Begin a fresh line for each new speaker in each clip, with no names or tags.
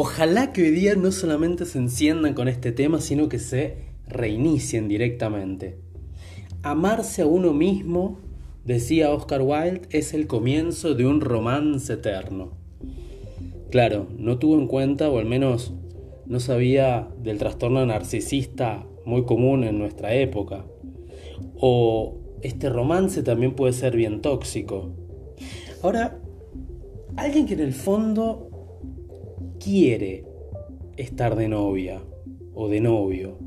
Ojalá que hoy día no solamente se enciendan con este tema, sino que se reinicien directamente. Amarse a uno mismo, decía Oscar Wilde, es el comienzo de un romance eterno. Claro, no tuvo en cuenta, o al menos no sabía del trastorno narcisista muy común en nuestra época. O este romance también puede ser bien tóxico. Ahora, alguien que en el fondo quiere estar de novia o de novio?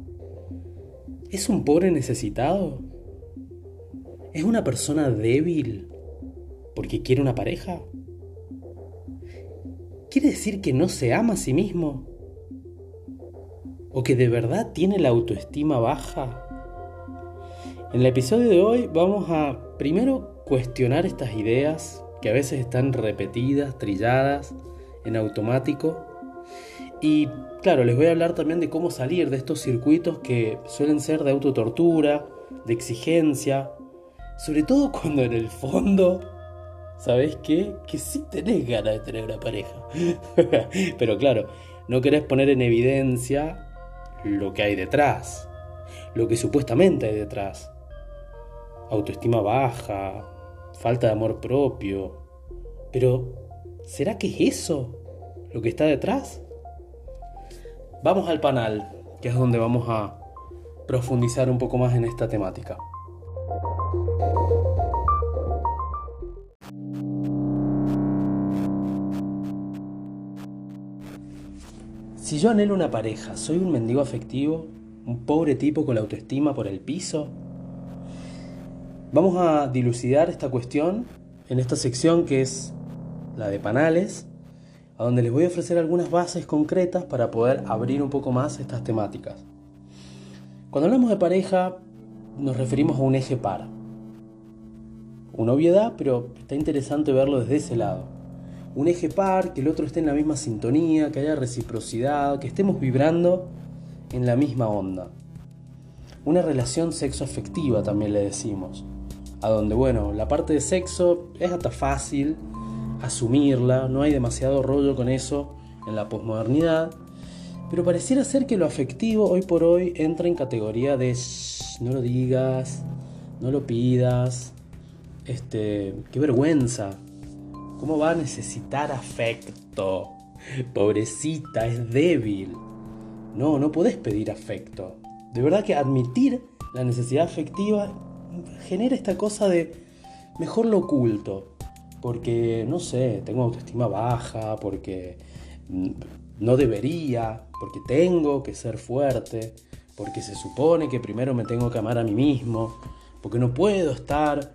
¿Es un pobre necesitado? ¿Es una persona débil porque quiere una pareja? ¿Quiere decir que no se ama a sí mismo? ¿O que de verdad tiene la autoestima baja? En el episodio de hoy vamos a primero cuestionar estas ideas que a veces están repetidas, trilladas en automático y claro, les voy a hablar también de cómo salir de estos circuitos que suelen ser de autotortura, de exigencia, sobre todo cuando en el fondo, ¿sabes qué? Que sí tenés ganas de tener una pareja. Pero claro, no querés poner en evidencia lo que hay detrás, lo que supuestamente hay detrás. Autoestima baja, falta de amor propio. Pero, ¿será que es eso lo que está detrás? Vamos al panel, que es donde vamos a profundizar un poco más en esta temática. Si yo anhelo una pareja, ¿soy un mendigo afectivo? ¿Un pobre tipo con la autoestima por el piso? Vamos a dilucidar esta cuestión en esta sección que es la de panales a donde les voy a ofrecer algunas bases concretas para poder abrir un poco más estas temáticas. Cuando hablamos de pareja, nos referimos a un eje par. Una obviedad, pero está interesante verlo desde ese lado. Un eje par, que el otro esté en la misma sintonía, que haya reciprocidad, que estemos vibrando en la misma onda. Una relación sexo-afectiva también le decimos, a donde, bueno, la parte de sexo es hasta fácil, asumirla, no hay demasiado rollo con eso en la posmodernidad, pero pareciera ser que lo afectivo hoy por hoy entra en categoría de no lo digas, no lo pidas, este, qué vergüenza, ¿cómo va a necesitar afecto? Pobrecita, es débil. No, no podés pedir afecto. De verdad que admitir la necesidad afectiva genera esta cosa de mejor lo oculto porque, no sé, tengo autoestima baja, porque no debería, porque tengo que ser fuerte, porque se supone que primero me tengo que amar a mí mismo, porque no puedo estar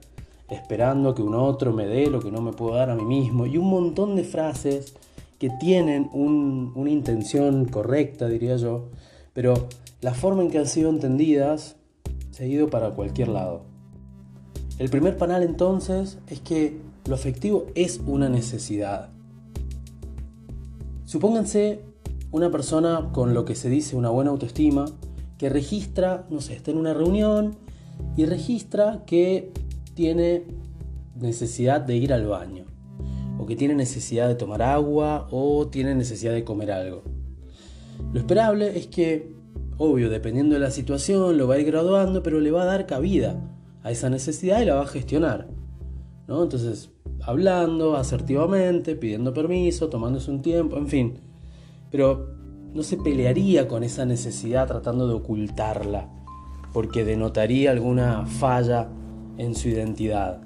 esperando que un otro me dé lo que no me puedo dar a mí mismo, y un montón de frases que tienen una intención correcta, diría yo, pero la forma en que han sido entendidas se ha ido para cualquier lado. El primer panel entonces es que lo afectivo es una necesidad. Supónganse una persona con lo que se dice una buena autoestima que registra, no sé, está en una reunión y registra que tiene necesidad de ir al baño, o que tiene necesidad de tomar agua, o tiene necesidad de comer algo. Lo esperable es que, obvio, dependiendo de la situación, lo va a ir graduando, pero le va a dar cabida a esa necesidad y la va a gestionar. ¿no? Entonces, hablando asertivamente, pidiendo permiso, tomándose un tiempo, en fin. Pero no se pelearía con esa necesidad tratando de ocultarla, porque denotaría alguna falla en su identidad.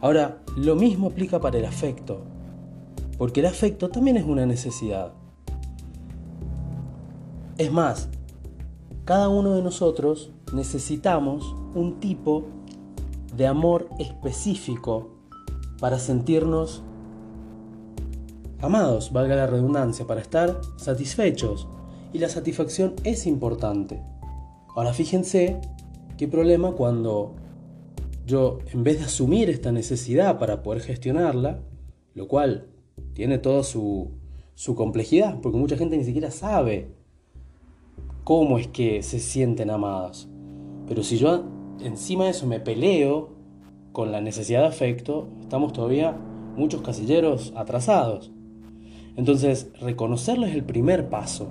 Ahora, lo mismo aplica para el afecto, porque el afecto también es una necesidad. Es más, cada uno de nosotros necesitamos un tipo de amor específico para sentirnos amados, valga la redundancia, para estar satisfechos. Y la satisfacción es importante. Ahora fíjense qué problema cuando yo, en vez de asumir esta necesidad para poder gestionarla, lo cual tiene toda su, complejidad, porque mucha gente ni siquiera sabe cómo es que se sienten amados. Pero si yo encima de eso me peleo con la necesidad de afecto, estamos todavía muchos casilleros atrasados. Entonces, reconocerlo es el primer paso.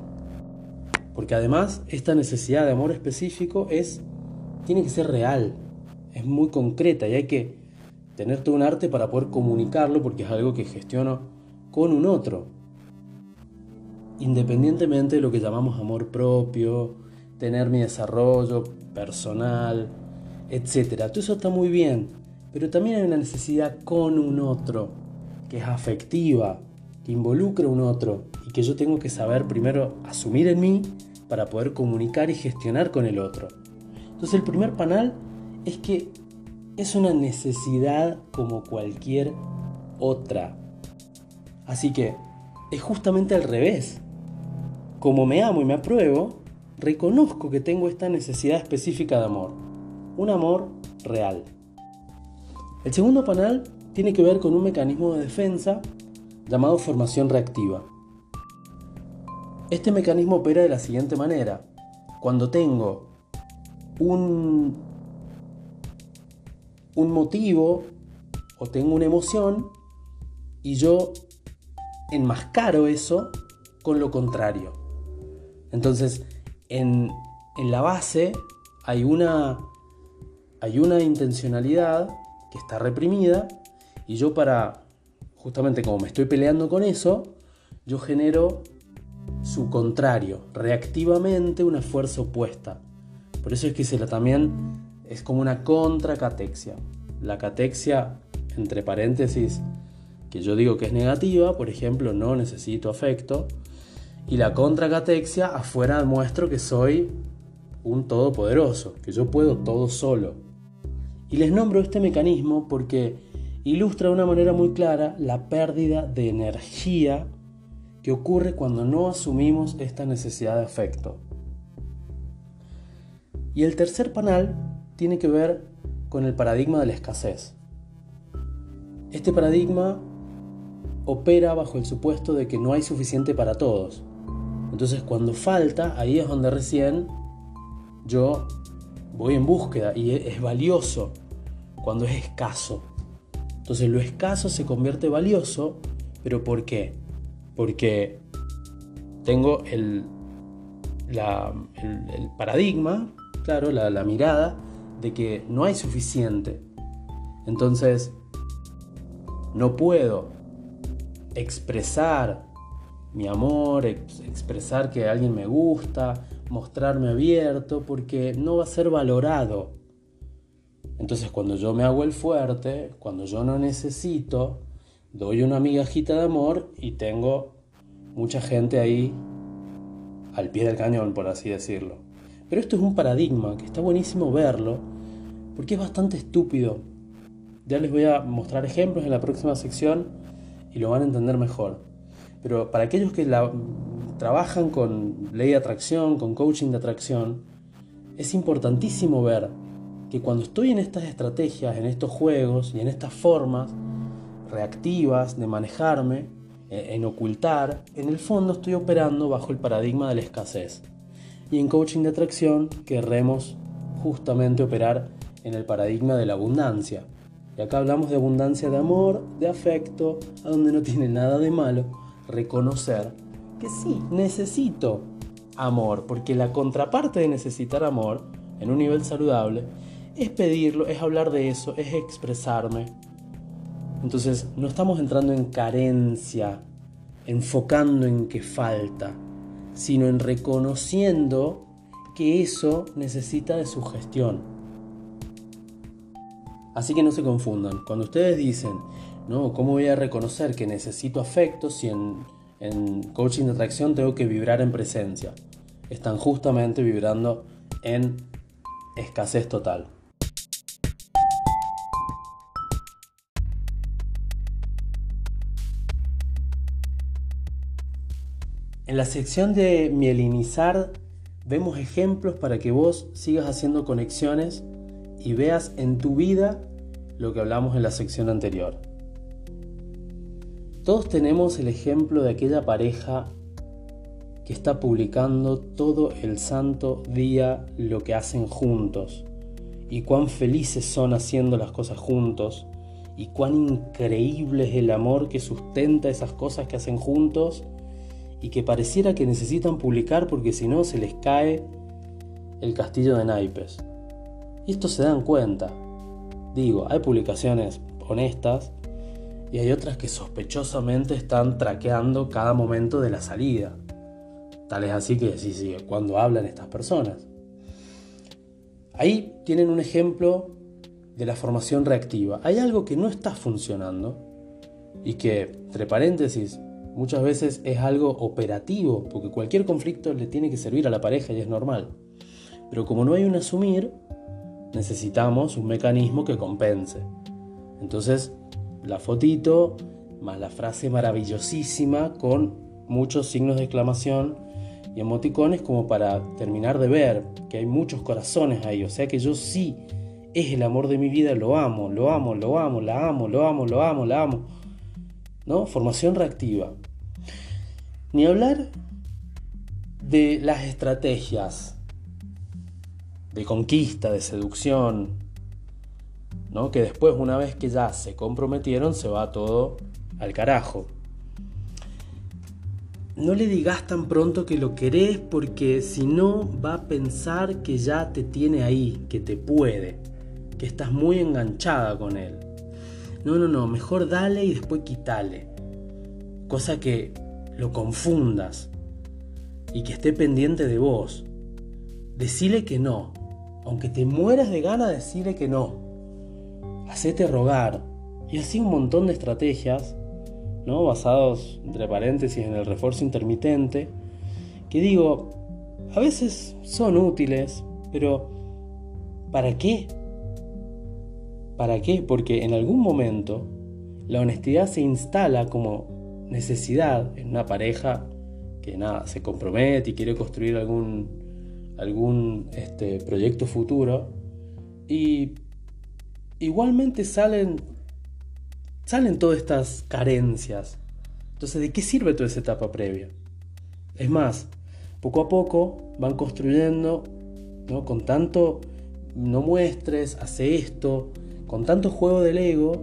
Porque además, esta necesidad de amor específico es tiene que ser real, es muy concreta y hay que tener todo un arte para poder comunicarlo porque es algo que gestiono con un otro. Independientemente de lo que llamamos amor propio, tener mi desarrollo personal, etc. Todo eso está muy bien, pero también hay una necesidad con un otro, que es afectiva, que involucra a un otro y que yo tengo que saber primero asumir en mí para poder comunicar y gestionar con el otro. Entonces el primer panel es que es una necesidad como cualquier otra. Así que es justamente al revés. Como me amo y me apruebo, reconozco que tengo esta necesidad específica de amor. Un amor real. El segundo panel tiene que ver con un mecanismo de defensa llamado formación reactiva. Este mecanismo opera de la siguiente manera. Cuando tengo un motivo o tengo una emoción y yo enmascaro eso con lo contrario. Entonces, en, la base hay una intencionalidad está reprimida y yo para, justamente como me estoy peleando con eso, yo genero su contrario, reactivamente una fuerza opuesta. Por eso es que se la también es como una contracatexia. La catexia, entre paréntesis, que yo digo que es negativa, por ejemplo, no necesito afecto, y la contracatexia, afuera muestro que soy un todopoderoso, que yo puedo todo solo. Y les nombro este mecanismo porque ilustra de una manera muy clara la pérdida de energía que ocurre cuando no asumimos esta necesidad de afecto. Y el tercer panel tiene que ver con el paradigma de la escasez. Este paradigma opera bajo el supuesto de que no hay suficiente para todos. Entonces cuando falta, ahí es donde recién yo voy en búsqueda y es valioso cuando es escaso. Entonces lo escaso se convierte valioso, pero ¿por qué? Porque tengo el, el, paradigma, claro, la, la mirada de que no hay suficiente. Entonces, no puedo expresar mi amor, expresar que alguien me gusta, mostrarme abierto, porque no va a ser valorado. Entonces cuando yo me hago el fuerte, cuando yo no necesito, doy una migajita de amor y tengo mucha gente ahí al pie del cañón, por así decirlo. Pero esto es un paradigma que está buenísimo verlo porque es bastante estúpido. Ya les voy a mostrar ejemplos en la próxima sección y lo van a entender mejor. Pero para aquellos que trabajan con ley de atracción, con coaching de atracción, es importantísimo ver que cuando estoy en estas estrategias, en estos juegos y en estas formas reactivas de manejarme, eh, en ocultar, en el fondo estoy operando bajo el paradigma de la escasez y en coaching de atracción querremos justamente operar en el paradigma de la abundancia. Y acá hablamos de abundancia de amor, de afecto, a donde no tiene nada de malo reconocer que sí, necesito amor, porque la contraparte de necesitar amor en un nivel saludable es pedirlo, es hablar de eso, es expresarme. Entonces no estamos entrando en carencia, enfocando en que falta, sino en reconociendo que eso necesita de su gestión. Así que no se confundan. Cuando ustedes dicen, no, ¿cómo voy a reconocer que necesito afecto si en, en coaching de atracción tengo que vibrar en presencia? Están justamente vibrando en escasez total. En la sección de mielinizar vemos ejemplos para que vos sigas haciendo conexiones y veas en tu vida lo que hablamos en la sección anterior. Todos tenemos el ejemplo de aquella pareja que está publicando todo el santo día lo que hacen juntos y cuán felices son haciendo las cosas juntos y cuán increíble es el amor que sustenta esas cosas que hacen juntos y que pareciera que necesitan publicar porque si no se les cae el castillo de naipes. Y esto se dan cuenta. Digo, hay publicaciones honestas y hay otras que sospechosamente están traqueando cada momento de la salida. Tal es así que sí, sí, cuando hablan estas personas. Ahí tienen un ejemplo de la formación reactiva. Hay algo que no está funcionando y que, entre paréntesis, muchas veces es algo operativo, porque cualquier conflicto le tiene que servir a la pareja y es normal. Pero como no hay un asumir, necesitamos un mecanismo que compense. Entonces, la fotito más la frase maravillosísima con muchos signos de exclamación y emoticones como para terminar de ver que hay muchos corazones ahí. O sea que yo sí es el amor de mi vida, lo amo, lo amo, lo amo, la amo, lo amo, lo amo, la amo. ¿No? Formación reactiva. Ni hablar de las estrategias de conquista, de seducción, que después una vez que ya se comprometieron se va todo al carajo no le digas tan pronto que lo querés porque si no va a pensar que ya te tiene ahí, que te puede, que estás muy enganchada con él. No, no, no, mejor dale y después quítale. Cosa que lo confundas y que esté pendiente de vos. Decile que no. Aunque te mueras de gana, decile que no. Hacete rogar. Y así un montón de estrategias ¿no? basados, entre paréntesis, en el refuerzo intermitente, que digo, a veces son útiles, pero ¿para qué? ¿Para qué? Porque en algún momento la honestidad se instala como necesidad en una pareja que nada, se compromete y quiere construir algún, algún este, proyecto futuro. Y igualmente salen salen todas estas carencias. Entonces, ¿de qué sirve toda esa etapa previa? Es más, poco a poco van construyendo, ¿no? Con tanto no muestres, hace esto, con tanto juego del ego,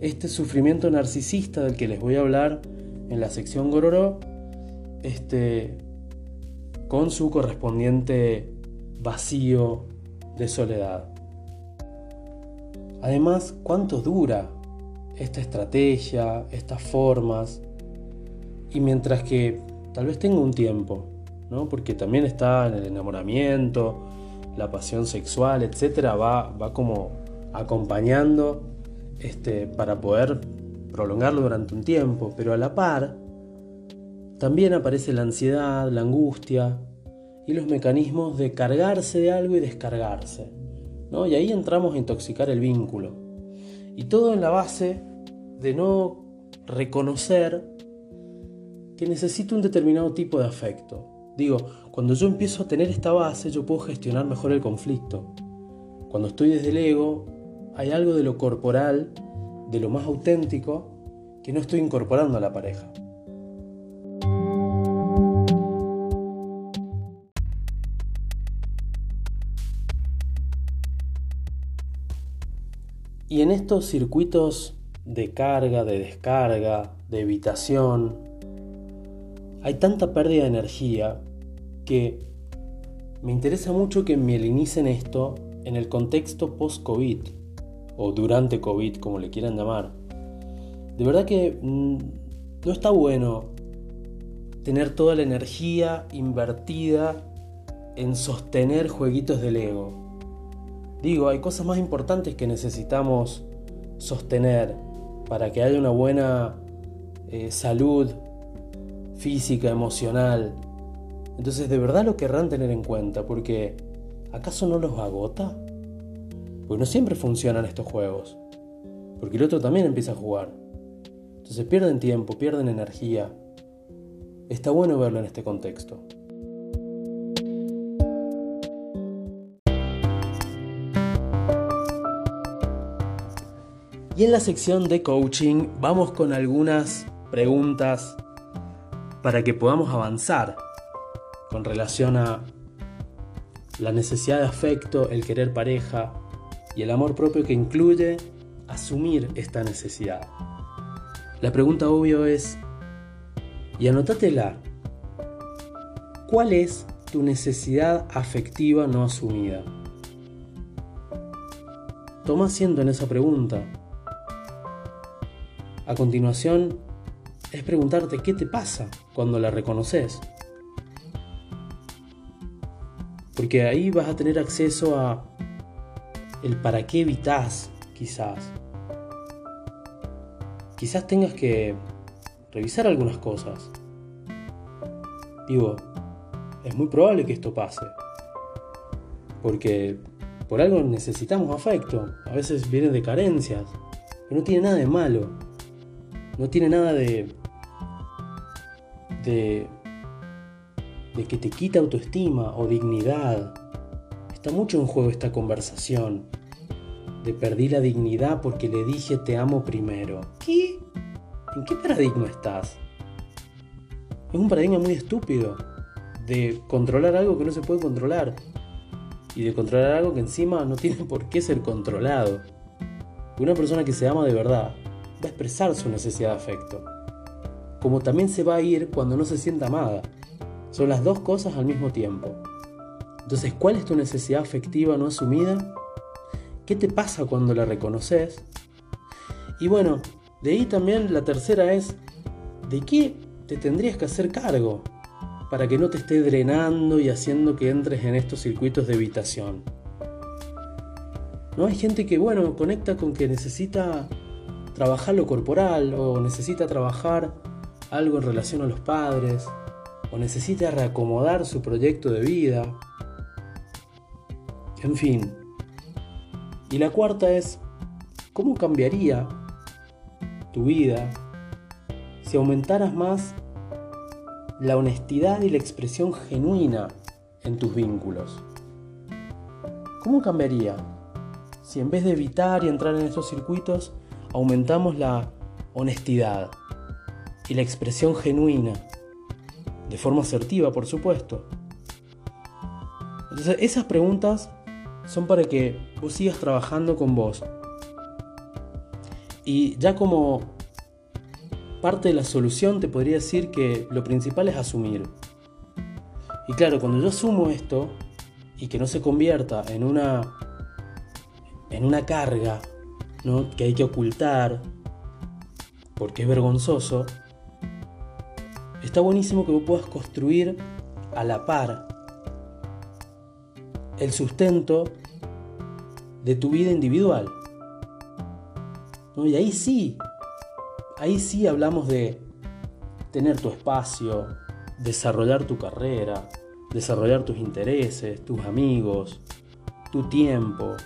este sufrimiento narcisista del que les voy a hablar en la sección Gororo, este, con su correspondiente vacío de soledad. Además, ¿cuánto dura esta estrategia, estas formas. Y mientras que tal vez tenga un tiempo, ¿no? porque también está en el enamoramiento, la pasión sexual, etcétera, va, va como acompañando este, para poder prolongarlo durante un tiempo, pero a la par también aparece la ansiedad, la angustia y los mecanismos de cargarse de algo y descargarse. Y ahí entramos a intoxicar el vínculo. Y todo en la base de no reconocer que necesito un determinado tipo de afecto. Digo, cuando yo empiezo a tener esta base, yo puedo gestionar mejor el conflicto. Cuando estoy desde el ego, hay algo de lo corporal, de lo más auténtico, que no estoy incorporando a la pareja. Y en estos circuitos de carga, de descarga, de evitación. Hay tanta pérdida de energía que me interesa mucho que me elinicen esto en el contexto post-COVID o durante COVID, como le quieran llamar. De verdad que mm, no está bueno tener toda la energía invertida en sostener jueguitos del ego. Digo, hay cosas más importantes que necesitamos sostener para que haya una buena eh, salud física, emocional. Entonces, ¿de verdad lo querrán tener en cuenta? Porque ¿acaso no los agota? Porque no siempre funcionan estos juegos. Porque el otro también empieza a jugar. Entonces pierden tiempo, pierden energía. Está bueno verlo en este contexto. Y en la sección de coaching vamos con algunas preguntas para que podamos avanzar con relación a la necesidad de afecto, el querer pareja y el amor propio que incluye asumir esta necesidad. La pregunta obvia es, y anótatela, ¿cuál es tu necesidad afectiva no asumida? Toma asiento en esa pregunta. A continuación, es preguntarte qué te pasa cuando la reconoces. Porque ahí vas a tener acceso a el para qué evitas, quizás. Quizás tengas que revisar algunas cosas. Digo, es muy probable que esto pase. Porque por algo necesitamos afecto. A veces viene de carencias. Pero no tiene nada de malo. No tiene nada de. de. de que te quita autoestima o dignidad. Está mucho en juego esta conversación. De perdí la dignidad porque le dije te amo primero. ¿Qué? ¿En qué paradigma estás? Es un paradigma muy estúpido de controlar algo que no se puede controlar y de controlar algo que encima no tiene por qué ser controlado. Una persona que se ama de verdad a expresar su necesidad de afecto, como también se va a ir cuando no se sienta amada. Son las dos cosas al mismo tiempo. Entonces, ¿cuál es tu necesidad afectiva no asumida? ¿Qué te pasa cuando la reconoces? Y bueno, de ahí también la tercera es, ¿de qué te tendrías que hacer cargo para que no te esté drenando y haciendo que entres en estos circuitos de evitación? No hay gente que, bueno, conecta con que necesita trabajar lo corporal o necesita trabajar algo en relación a los padres o necesita reacomodar su proyecto de vida. En fin. Y la cuarta es, ¿cómo cambiaría tu vida si aumentaras más la honestidad y la expresión genuina en tus vínculos? ¿Cómo cambiaría si en vez de evitar y entrar en estos circuitos, aumentamos la honestidad y la expresión genuina, de forma asertiva, por supuesto? Entonces, esas preguntas son para que vos sigas trabajando con vos, y ya como parte de la solución te podría decir que lo principal es asumir. Y claro, cuando yo asumo esto y que no se convierta en una en una carga, ¿no? que hay que ocultar porque es vergonzoso, está buenísimo que vos puedas construir a la par el sustento de tu vida individual. Y ahí sí, ahí sí hablamos de tener tu espacio, desarrollar tu carrera, desarrollar tus intereses, tus amigos, tu tiempo.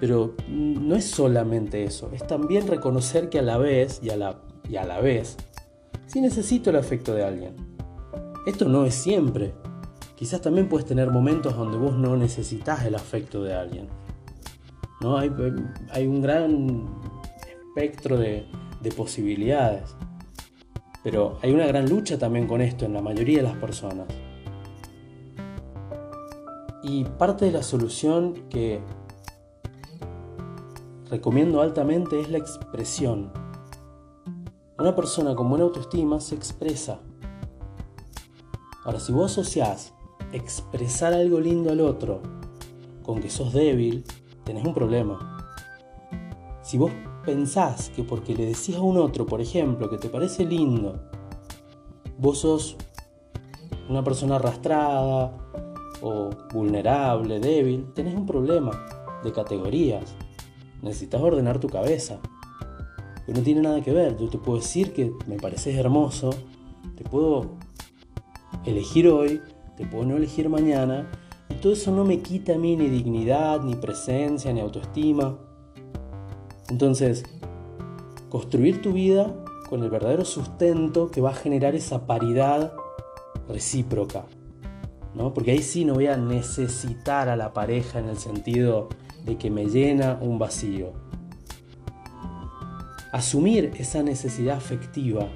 Pero no es solamente eso, es también reconocer que a la vez y a la, y a la vez, sí necesito el afecto de alguien. Esto no es siempre. Quizás también puedes tener momentos donde vos no necesitas el afecto de alguien. ¿no? Hay, un gran espectro de, de posibilidades. Pero hay una gran lucha también con esto en la mayoría de las personas. Y parte de la solución que recomiendo altamente es la expresión. Una persona con buena autoestima se expresa. Ahora, si vos asociás expresar algo lindo al otro con que sos débil, tenés un problema. Si vos pensás que porque le decís a un otro, por ejemplo, que te parece lindo, vos sos una persona arrastrada o vulnerable, débil, tenés un problema de categorías. Necesitas ordenar tu cabeza. Pero no tiene nada que ver. Yo te puedo decir que me pareces hermoso, te puedo elegir hoy, te puedo no elegir mañana, y todo eso no me quita a mí ni dignidad, ni presencia, ni autoestima. Entonces, construir tu vida con el verdadero sustento que va a generar esa paridad recíproca. ¿no? Porque ahí sí no voy a necesitar a la pareja en el sentido de que me llena un vacío. Asumir esa necesidad afectiva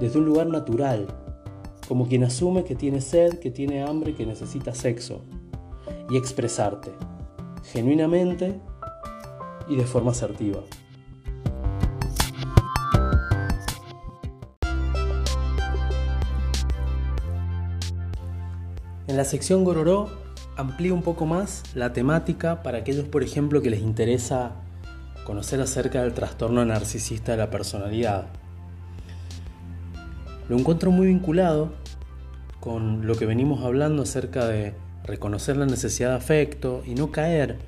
desde un lugar natural, como quien asume que tiene sed, que tiene hambre, que necesita sexo, y expresarte genuinamente y de forma asertiva. En la sección Gororó amplío un poco más la temática para aquellos, por ejemplo, que les interesa conocer acerca del trastorno narcisista de la personalidad. Lo encuentro muy vinculado con lo que venimos hablando acerca de reconocer la necesidad de afecto y no caer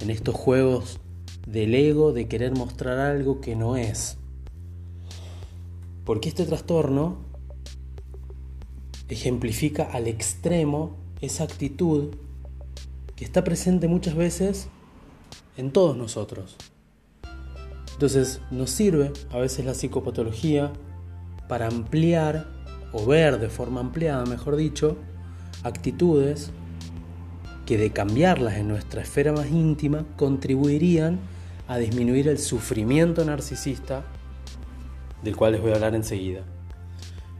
en estos juegos del ego de querer mostrar algo que no es. Porque este trastorno ejemplifica al extremo esa actitud que está presente muchas veces en todos nosotros. Entonces nos sirve a veces la psicopatología para ampliar o ver de forma ampliada, mejor dicho, actitudes que de cambiarlas en nuestra esfera más íntima contribuirían a disminuir el sufrimiento narcisista del cual les voy a hablar enseguida.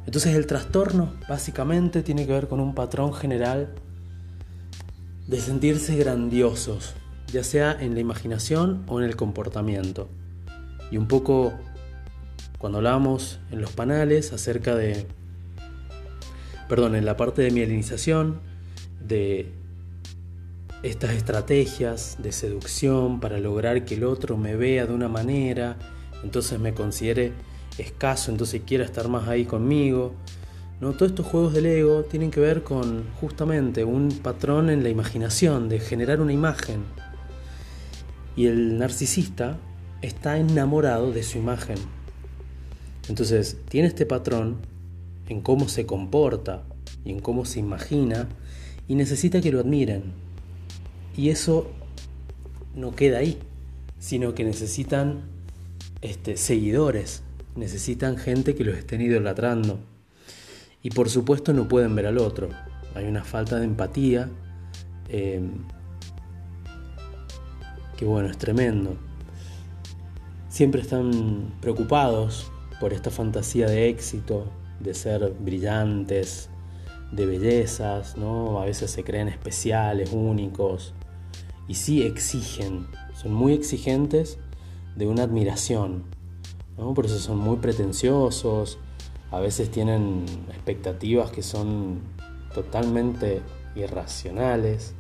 Entonces el trastorno básicamente tiene que ver con un patrón general de sentirse grandiosos, ya sea en la imaginación o en el comportamiento. Y un poco cuando hablábamos en los panales acerca de, perdón, en la parte de mielinización, de estas estrategias de seducción para lograr que el otro me vea de una manera, entonces me considere escaso, entonces quiera estar más ahí conmigo. ¿No? Todos estos juegos del ego tienen que ver con justamente un patrón en la imaginación, de generar una imagen. Y el narcisista está enamorado de su imagen. Entonces, tiene este patrón en cómo se comporta y en cómo se imagina y necesita que lo admiren. Y eso no queda ahí, sino que necesitan este, seguidores, necesitan gente que los estén idolatrando. Y por supuesto no pueden ver al otro. Hay una falta de empatía eh, que bueno, es tremendo siempre están preocupados por esta fantasía de éxito, de ser brillantes, de bellezas, ¿no? A veces se creen especiales, únicos, y sí exigen, son muy exigentes de una admiración, ¿no? Por eso son muy pretenciosos, a veces tienen expectativas que son totalmente irracionales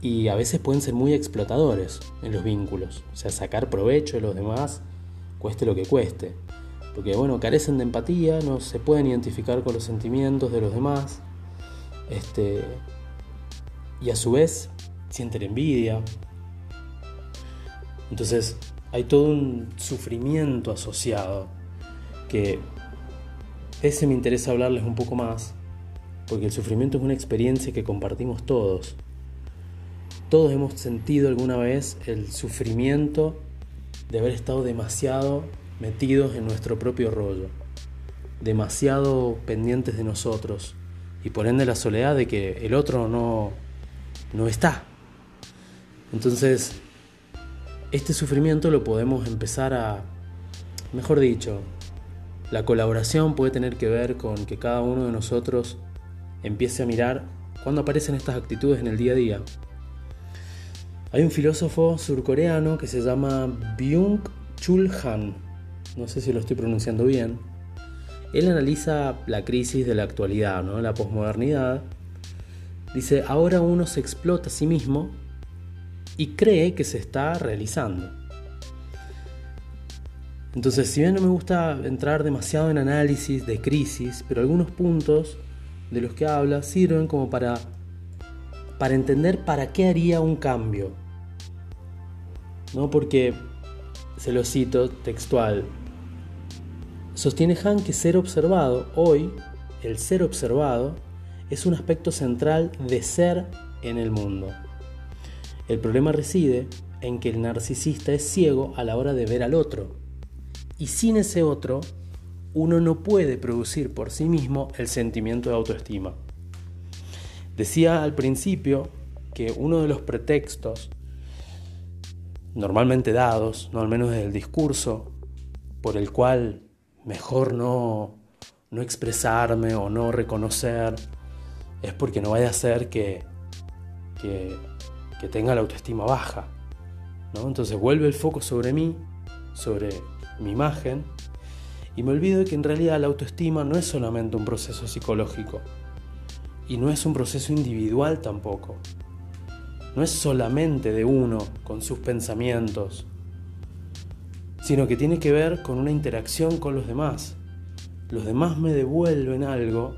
y a veces pueden ser muy explotadores en los vínculos, o sea, sacar provecho de los demás, cueste lo que cueste. Porque bueno, carecen de empatía, no se pueden identificar con los sentimientos de los demás. Este, y a su vez sienten envidia. Entonces hay todo un sufrimiento asociado que ese me interesa hablarles un poco más, porque el sufrimiento es una experiencia que compartimos todos todos hemos sentido alguna vez el sufrimiento de haber estado demasiado metidos en nuestro propio rollo, demasiado pendientes de nosotros y por ende la soledad de que el otro no, no está. Entonces, este sufrimiento lo podemos empezar a, mejor dicho, la colaboración puede tener que ver con que cada uno de nosotros empiece a mirar cuando aparecen estas actitudes en el día a día hay un filósofo surcoreano que se llama Byung-Chul Han, no sé si lo estoy pronunciando bien. Él analiza la crisis de la actualidad, ¿no? la posmodernidad. Dice, ahora uno se explota a sí mismo y cree que se está realizando. Entonces, si bien no me gusta entrar demasiado en análisis de crisis, pero algunos puntos de los que habla sirven como para, para entender para qué haría un cambio ¿no? Porque, se lo cito textual, sostiene Han que ser observado, hoy, el ser observado, es un aspecto central de ser en el mundo. El problema reside en que el narcisista es ciego a la hora de ver al otro. Y sin ese otro, uno no puede producir por sí mismo el sentimiento de autoestima. Decía al principio que uno de los pretextos normalmente dados, no al menos desde el discurso, por el cual mejor no, no expresarme o no reconocer, es porque no vaya a ser que, que, que tenga la autoestima baja. ¿no? Entonces vuelve el foco sobre mí, sobre mi imagen, y me olvido de que en realidad la autoestima no es solamente un proceso psicológico, y no es un proceso individual tampoco. No es solamente de uno con sus pensamientos, sino que tiene que ver con una interacción con los demás. Los demás me devuelven algo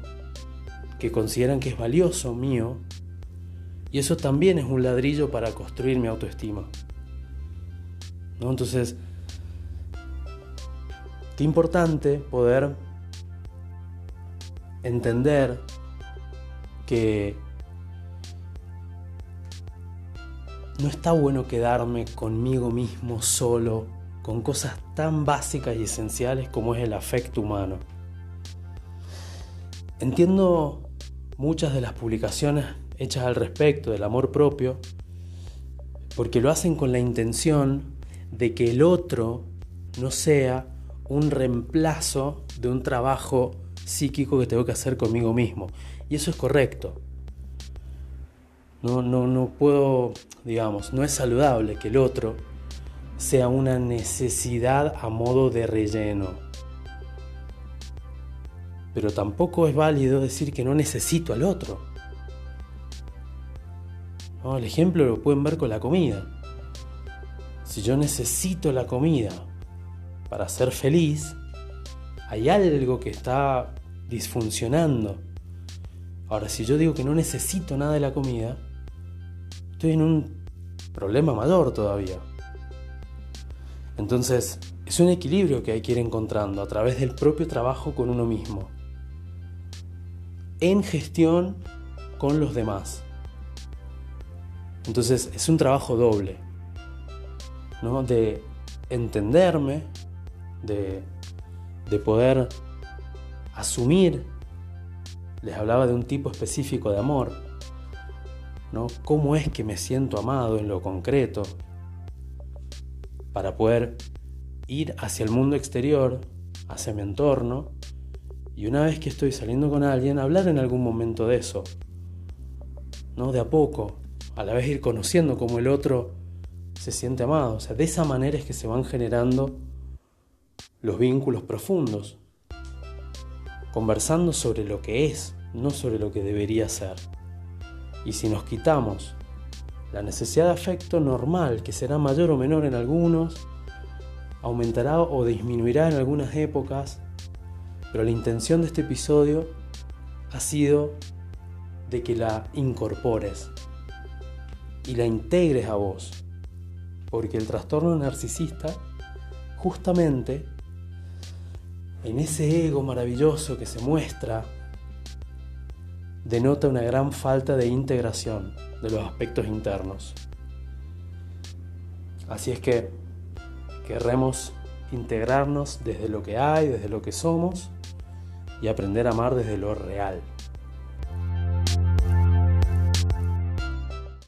que consideran que es valioso mío y eso también es un ladrillo para construir mi autoestima. ¿No? Entonces, qué importante poder entender que no está bueno quedarme conmigo mismo solo con cosas tan básicas y esenciales como es el afecto humano. Entiendo muchas de las publicaciones hechas al respecto del amor propio porque lo hacen con la intención de que el otro no sea un reemplazo de un trabajo psíquico que tengo que hacer conmigo mismo. Y eso es correcto. No, no, no puedo, digamos, no es saludable que el otro sea una necesidad a modo de relleno. Pero tampoco es válido decir que no necesito al otro. El ejemplo lo pueden ver con la comida. Si yo necesito la comida para ser feliz, hay algo que está disfuncionando. Ahora, si yo digo que no necesito nada de la comida, estoy en un problema mayor todavía. Entonces, es un equilibrio que hay que ir encontrando a través del propio trabajo con uno mismo, en gestión con los demás. Entonces, es un trabajo doble, ¿no? De entenderme, de, de poder asumir, les hablaba de un tipo específico de amor, ¿no? ¿Cómo es que me siento amado en lo concreto? para poder ir hacia el mundo exterior, hacia mi entorno, y una vez que estoy saliendo con alguien, hablar en algún momento de eso. ¿No? De a poco, a la vez ir conociendo cómo el otro se siente amado. O sea, de esa manera es que se van generando los vínculos profundos. Conversando sobre lo que es, no sobre lo que debería ser. Y si nos quitamos la necesidad de afecto normal, que será mayor o menor en algunos, aumentará o disminuirá en algunas épocas, pero la intención de este episodio ha sido de que la incorpores y la integres a vos, porque el trastorno narcisista justamente en ese ego maravilloso que se muestra denota una gran falta de integración de los aspectos internos. Así es que querremos integrarnos desde lo que hay, desde lo que somos y aprender a amar desde lo real.